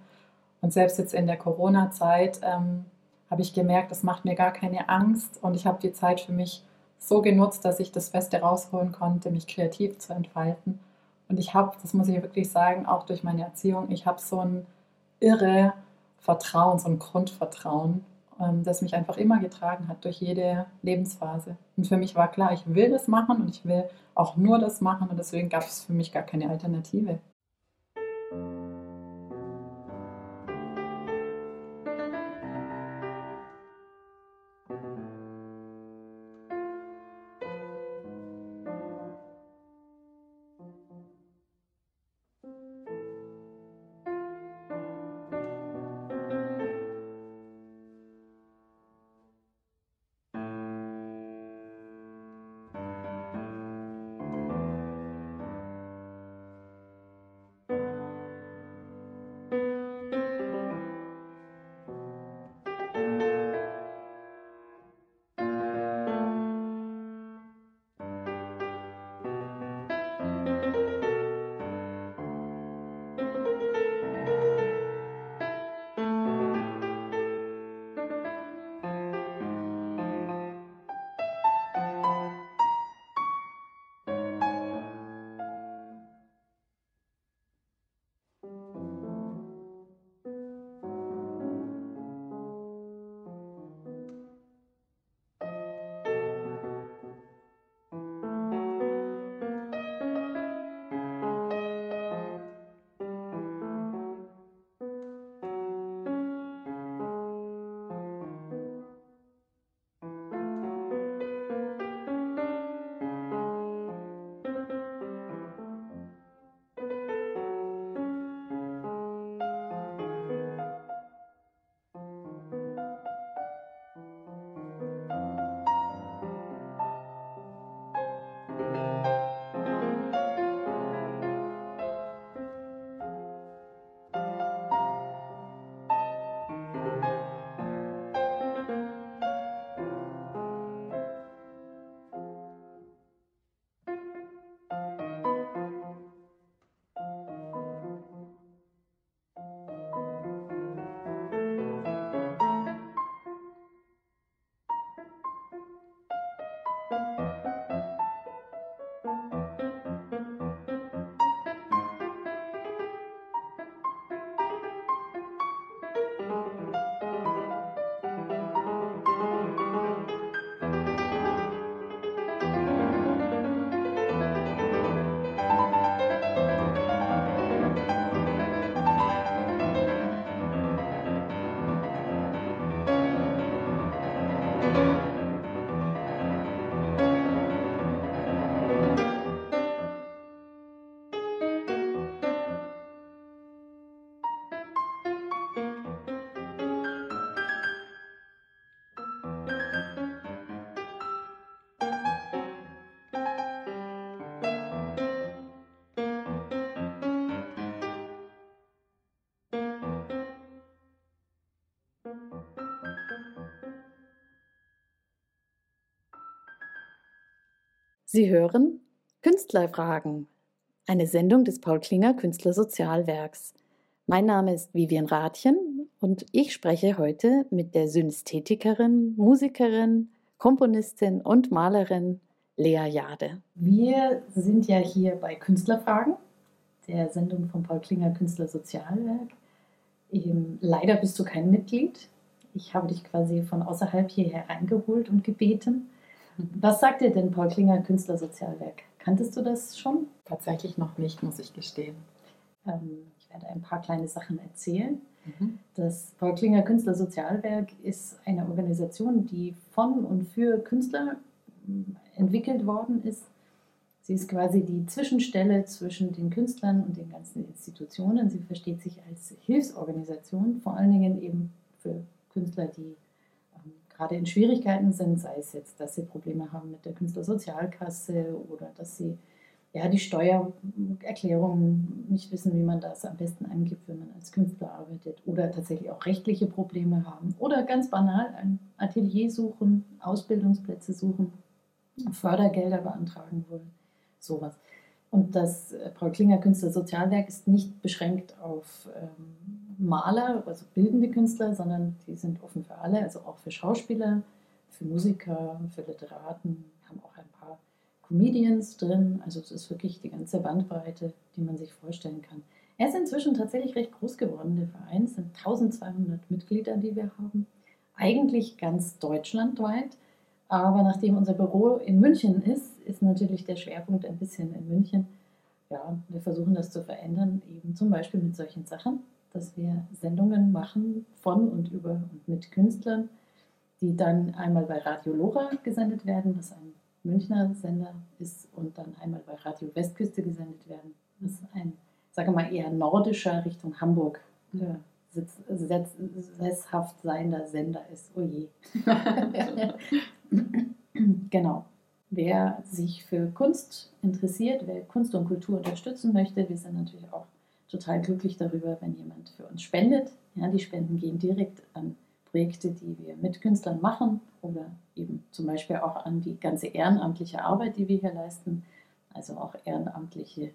Und selbst jetzt in der Corona-Zeit ähm, habe ich gemerkt, das macht mir gar keine Angst und ich habe die Zeit für mich so genutzt, dass ich das Beste rausholen konnte, mich kreativ zu entfalten. Und ich habe, das muss ich wirklich sagen, auch durch meine Erziehung, ich habe so ein irre Vertrauen, so ein Grundvertrauen, ähm, das mich einfach immer getragen hat durch jede Lebensphase. Und für mich war klar, ich will das machen und ich will auch nur das machen und deswegen gab es für mich gar keine Alternative. Sie hören Künstlerfragen, eine Sendung des Paul Klinger Künstlersozialwerks. Mein Name ist Vivian Rathjen und ich spreche heute mit der Synästhetikerin, Musikerin, Komponistin und Malerin Lea Jade. Wir sind ja hier bei Künstlerfragen, der Sendung vom Paul Klinger Künstlersozialwerk. Leider bist du kein Mitglied. Ich habe dich quasi von außerhalb hierher reingeholt und gebeten. Was sagt dir denn Paul Klinger Künstlersozialwerk? Kanntest du das schon? Tatsächlich noch nicht, muss ich gestehen. Ähm, ich werde ein paar kleine Sachen erzählen. Mhm. Das Paul Klinger Künstlersozialwerk ist eine Organisation, die von und für Künstler entwickelt worden ist. Sie ist quasi die Zwischenstelle zwischen den Künstlern und den ganzen Institutionen. Sie versteht sich als Hilfsorganisation, vor allen Dingen eben für Künstler, die gerade in Schwierigkeiten sind, sei es jetzt, dass sie Probleme haben mit der Künstlersozialkasse oder dass sie ja, die Steuererklärung nicht wissen, wie man das am besten eingibt, wenn man als Künstler arbeitet oder tatsächlich auch rechtliche Probleme haben oder ganz banal ein Atelier suchen, Ausbildungsplätze suchen, Fördergelder beantragen wollen, sowas. Und das äh, Paul Klinger Künstlersozialwerk ist nicht beschränkt auf ähm, Maler, also bildende Künstler, sondern die sind offen für alle, also auch für Schauspieler, für Musiker, für Literaten, haben auch ein paar Comedians drin. Also es ist wirklich die ganze Bandbreite, die man sich vorstellen kann. Er ist inzwischen tatsächlich recht groß geworden, der Verein. Es sind 1200 Mitglieder, die wir haben. Eigentlich ganz deutschlandweit. Aber nachdem unser Büro in München ist, ist natürlich der Schwerpunkt ein bisschen in München. Ja, wir versuchen das zu verändern, eben zum Beispiel mit solchen Sachen dass wir Sendungen machen von und über und mit Künstlern, die dann einmal bei Radio Lora gesendet werden, was ein Münchner Sender ist, und dann einmal bei Radio Westküste gesendet werden, was ein, sage mal, eher nordischer Richtung Hamburg äh, sitz, sitz, sesshaft seiender Sender ist. Oh je. genau. Wer sich für Kunst interessiert, wer Kunst und Kultur unterstützen möchte, wir sind natürlich auch total glücklich darüber, wenn jemand für uns spendet. Ja, die Spenden gehen direkt an Projekte, die wir mit Künstlern machen oder eben zum Beispiel auch an die ganze ehrenamtliche Arbeit, die wir hier leisten. Also auch ehrenamtliche ähm,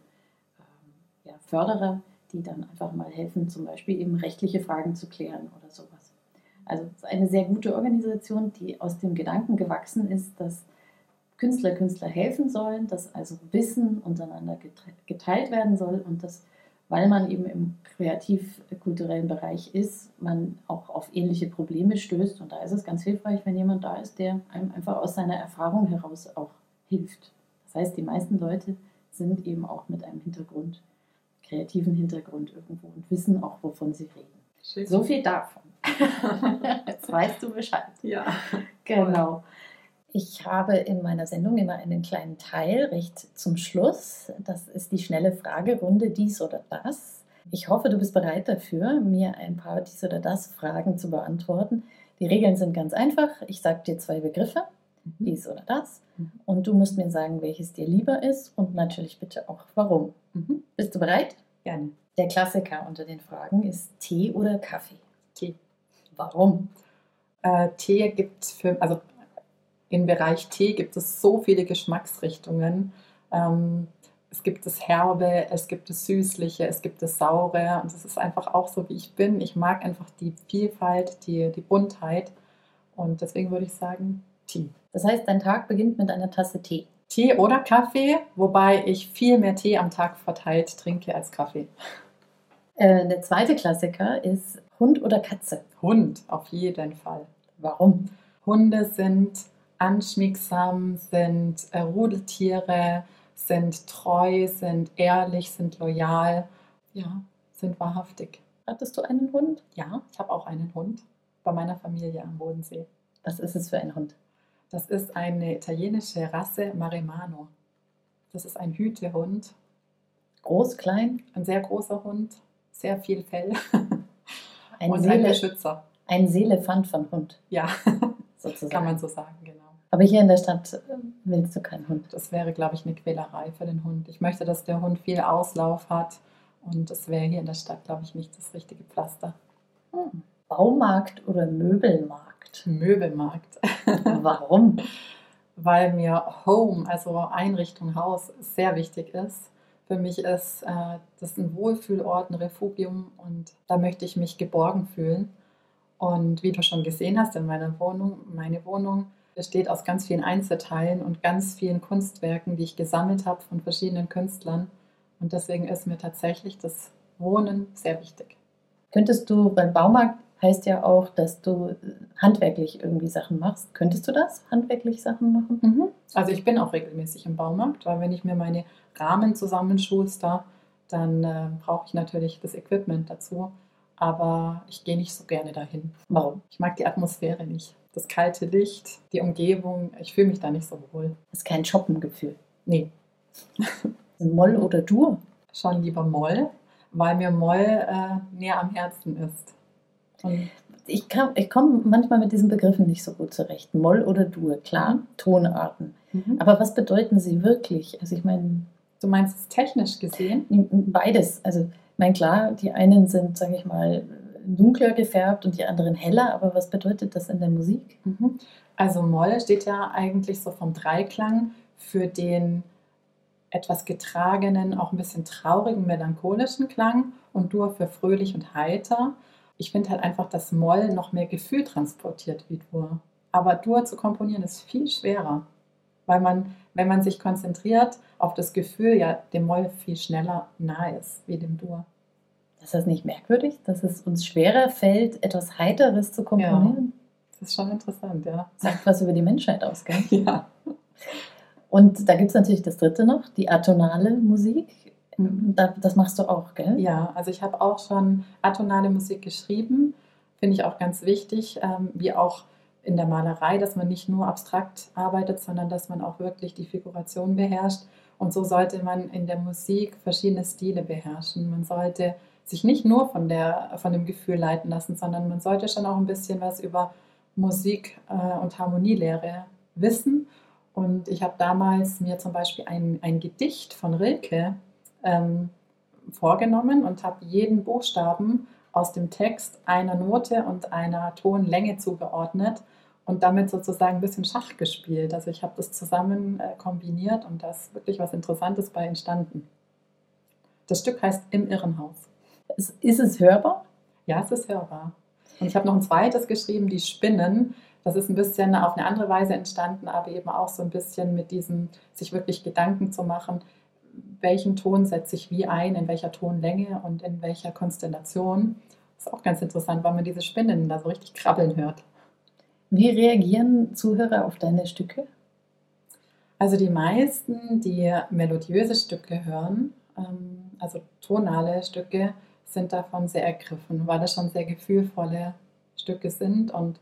ja, Förderer, die dann einfach mal helfen, zum Beispiel eben rechtliche Fragen zu klären oder sowas. Also es ist eine sehr gute Organisation, die aus dem Gedanken gewachsen ist, dass Künstler Künstler helfen sollen, dass also Wissen untereinander geteilt werden soll und dass weil man eben im kreativ-kulturellen Bereich ist, man auch auf ähnliche Probleme stößt. Und da ist es ganz hilfreich, wenn jemand da ist, der einem einfach aus seiner Erfahrung heraus auch hilft. Das heißt, die meisten Leute sind eben auch mit einem Hintergrund, kreativen Hintergrund irgendwo und wissen auch, wovon sie reden. Schön. So viel davon. Jetzt weißt du Bescheid. Ja. Genau. Ich habe in meiner Sendung immer einen kleinen Teil recht zum Schluss. Das ist die schnelle Fragerunde, dies oder das. Ich hoffe, du bist bereit dafür, mir ein paar dies oder das Fragen zu beantworten. Die Regeln sind ganz einfach. Ich sage dir zwei Begriffe, mhm. dies oder das. Mhm. Und du musst mir sagen, welches dir lieber ist und natürlich bitte auch warum. Mhm. Bist du bereit? Gerne. Der Klassiker unter den Fragen ist Tee oder Kaffee? Tee. Warum? Äh, Tee gibt für, also im Bereich Tee gibt es so viele Geschmacksrichtungen. Ähm, es gibt das Herbe, es gibt das Süßliche, es gibt das Saure und es ist einfach auch so, wie ich bin. Ich mag einfach die Vielfalt, die, die Buntheit und deswegen würde ich sagen Tee. Das heißt, dein Tag beginnt mit einer Tasse Tee. Tee oder Kaffee, wobei ich viel mehr Tee am Tag verteilt trinke als Kaffee. Äh, der zweite Klassiker ist Hund oder Katze? Hund, auf jeden Fall. Warum? Hunde sind anschmiegsam, sind äh, Rudeltiere, sind treu, sind ehrlich, sind loyal, ja, sind wahrhaftig. Hattest du einen Hund? Ja, ich habe auch einen Hund bei meiner Familie am Bodensee. Was ist es für ein Hund? Das ist eine italienische Rasse Maremano. Das ist ein Hütehund. Groß, klein? Ein sehr großer Hund, sehr viel Fell. Ein Und Seele, ein Beschützer. Ein Seelefant von Hund. Ja, sozusagen. kann man so sagen, genau. Aber hier in der Stadt äh, willst du keinen Hund. Das wäre, glaube ich, eine Quälerei für den Hund. Ich möchte, dass der Hund viel Auslauf hat. Und das wäre hier in der Stadt, glaube ich, nicht das richtige Pflaster. Hm. Baumarkt oder Möbelmarkt? Möbelmarkt. Warum? weil mir Home, also Einrichtung, Haus, sehr wichtig ist. Für mich ist äh, das ein Wohlfühlort, ein Refugium und da möchte ich mich geborgen fühlen. Und wie du schon gesehen hast in meiner Wohnung, meine Wohnung besteht aus ganz vielen Einzelteilen und ganz vielen Kunstwerken, die ich gesammelt habe von verschiedenen Künstlern. Und deswegen ist mir tatsächlich das Wohnen sehr wichtig. Könntest du beim Baumarkt heißt ja auch, dass du handwerklich irgendwie Sachen machst. Könntest du das, handwerklich Sachen machen? Mhm. Also ich bin auch regelmäßig im Baumarkt, weil wenn ich mir meine Rahmen zusammenschuster, dann äh, brauche ich natürlich das Equipment dazu. Aber ich gehe nicht so gerne dahin. Warum? Ich mag die Atmosphäre nicht. Das kalte Licht, die Umgebung, ich fühle mich da nicht so wohl. Das ist kein Shoppengefühl. Nee. Moll oder Dur? Schon lieber Moll, weil mir Moll äh, näher am Herzen ist. Und ich, ich komme manchmal mit diesen Begriffen nicht so gut zurecht. Moll oder Dur, klar. Tonarten. Mhm. Aber was bedeuten sie wirklich? Also ich meine. Du meinst es technisch gesehen? Beides. Also, ich meine, klar, die einen sind, sage ich mal, dunkler gefärbt und die anderen heller, aber was bedeutet das in der Musik? Mhm. Also Moll steht ja eigentlich so vom Dreiklang für den etwas getragenen, auch ein bisschen traurigen, melancholischen Klang und Dur für fröhlich und heiter ich finde halt einfach, dass Moll noch mehr Gefühl transportiert wie Dur. Aber Dur zu komponieren ist viel schwerer, weil man, wenn man sich konzentriert auf das Gefühl, ja dem Moll viel schneller nahe ist wie dem Dur. Ist das nicht merkwürdig, dass es uns schwerer fällt, etwas Heiteres zu komponieren? Ja, das ist schon interessant, ja. Sagt was über die Menschheit aus, gell? Ja. Und da gibt es natürlich das dritte noch, die atonale Musik. Das machst du auch, gell? Ja, also ich habe auch schon atonale Musik geschrieben. Finde ich auch ganz wichtig, ähm, wie auch in der Malerei, dass man nicht nur abstrakt arbeitet, sondern dass man auch wirklich die Figuration beherrscht. Und so sollte man in der Musik verschiedene Stile beherrschen. Man sollte sich nicht nur von, der, von dem Gefühl leiten lassen, sondern man sollte schon auch ein bisschen was über Musik äh, und Harmonielehre wissen. Und ich habe damals mir zum Beispiel ein, ein Gedicht von Rilke ähm, vorgenommen und habe jeden Buchstaben aus dem Text einer Note und einer Tonlänge zugeordnet und damit sozusagen ein bisschen Schach gespielt. Also ich habe das zusammen äh, kombiniert und da ist wirklich was Interessantes bei entstanden. Das Stück heißt Im Irrenhaus. Ist, es hörbar? Ja, es ist hörbar. Und ich habe noch ein zweites geschrieben, Die Spinnen. Das ist ein bisschen auf eine andere Weise entstanden, aber eben auch so ein bisschen mit diesem, sich wirklich Gedanken zu machen, welchen Ton setze ich wie ein, in welcher Tonlänge und in welcher Konstellation. Das ist auch ganz interessant, weil man diese Spinnen da so richtig krabbeln hört. Wie reagieren Zuhörer auf deine Stücke? Also die meisten, die melodiöse Stücke hören, ähm, also tonale Stücke, sind davon sehr ergriffen, weil das schon sehr gefühlvolle Stücke sind und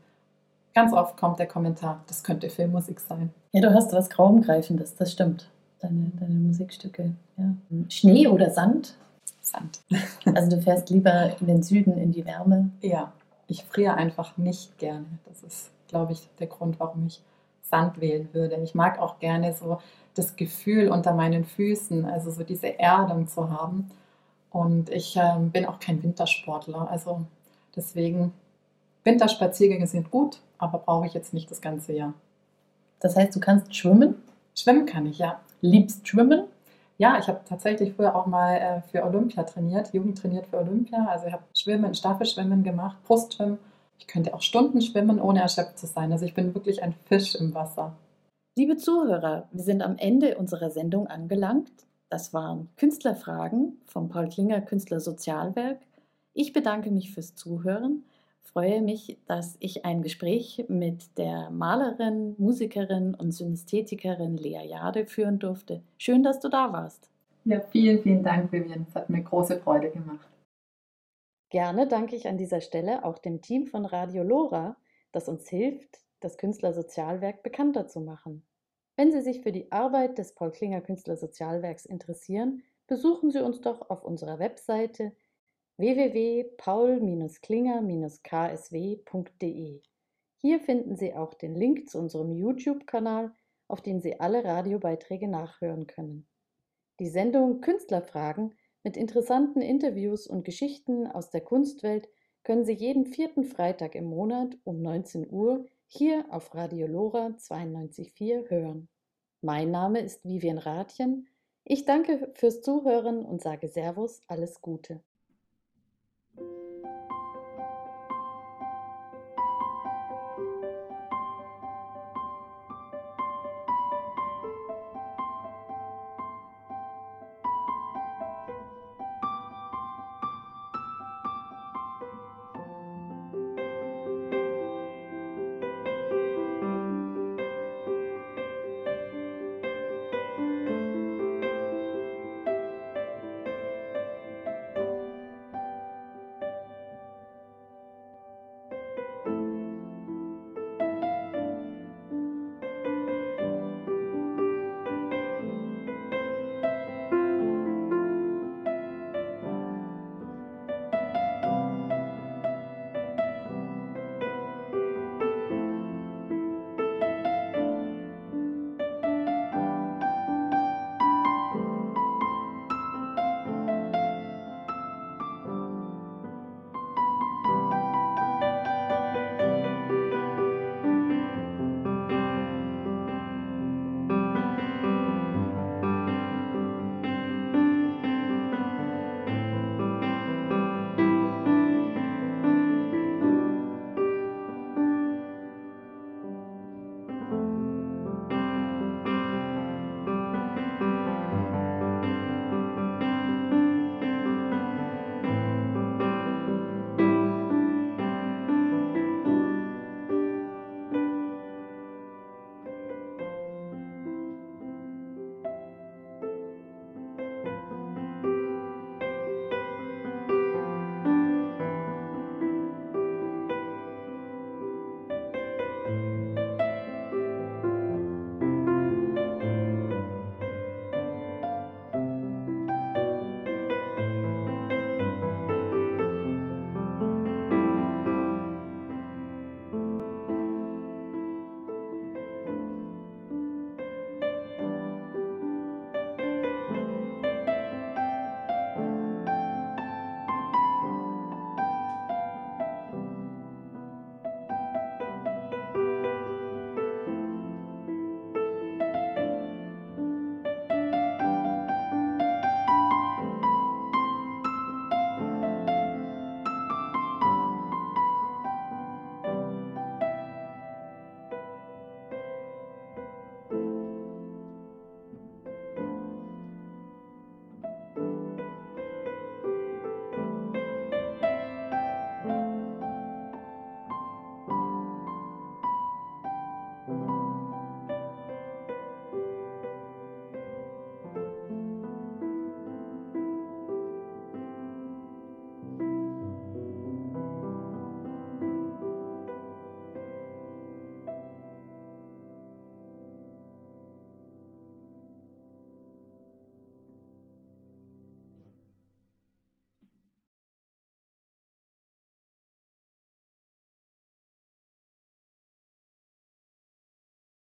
ganz oft kommt der Kommentar, das könnte Filmmusik sein. Ja, du hast was Graumgreifendes, das stimmt deine, deine Musikstücke. Ja. Schnee oder Sand? Sand. Also du fährst lieber in den Süden, in die Wärme? Ja, ich friere einfach nicht gerne. Das ist, glaube ich, der Grund, warum ich Sand wählen würde. Ich mag auch gerne so das Gefühl unter meinen Füßen, also so diese Erdung zu haben. Und ich äh, bin auch kein Wintersportler. Also deswegen, Winterspaziergänge sind gut, aber brauche ich jetzt nicht das ganze Jahr. Das heißt, du kannst schwimmen? Schwimmen kann ich, ja. Liebst Schwimmen? Ja, ich habe tatsächlich früher auch mal äh, für Olympia trainiert, Jugend trainiert für Olympia. Also ich habe Schwimmen, Staffelschwimmen gemacht, Brustschwimmen. Ich könnte auch Stunden schwimmen, ohne erschöpft zu sein. Also ich bin wirklich ein Fisch im Wasser. Liebe Zuhörer, wir sind am Ende unserer Sendung angelangt. Das waren Künstlerfragen vom Paul Klinger Künstler Sozialwerk. Ich bedanke mich fürs Zuhören freue mich, dass ich ein Gespräch mit der Malerin, Musikerin und Synästhetikerin Lea Jade führen durfte. Schön, dass du da warst. Ja, vielen, vielen Dank, Vivian. Es hat mir große Freude gemacht. Gerne danke ich an dieser Stelle auch dem Team von Radio Lora, das uns hilft, das Künstlersozialwerk bekannter zu machen. Wenn Sie sich für die Arbeit des Paul Klinger Künstlersozialwerks interessieren, besuchen Sie uns doch auf unserer Webseite www.paul-klinger-ksw.de. Hier finden Sie auch den Link zu unserem YouTube-Kanal, auf dem Sie alle Radiobeiträge nachhören können. Die Sendung Künstlerfragen mit interessanten Interviews und Geschichten aus der Kunstwelt können Sie jeden vierten Freitag im Monat um 19 Uhr hier auf Radio Lora 92.4 hören. Mein Name ist Vivian Rathjen. Ich danke fürs Zuhören und sage Servus, alles Gute.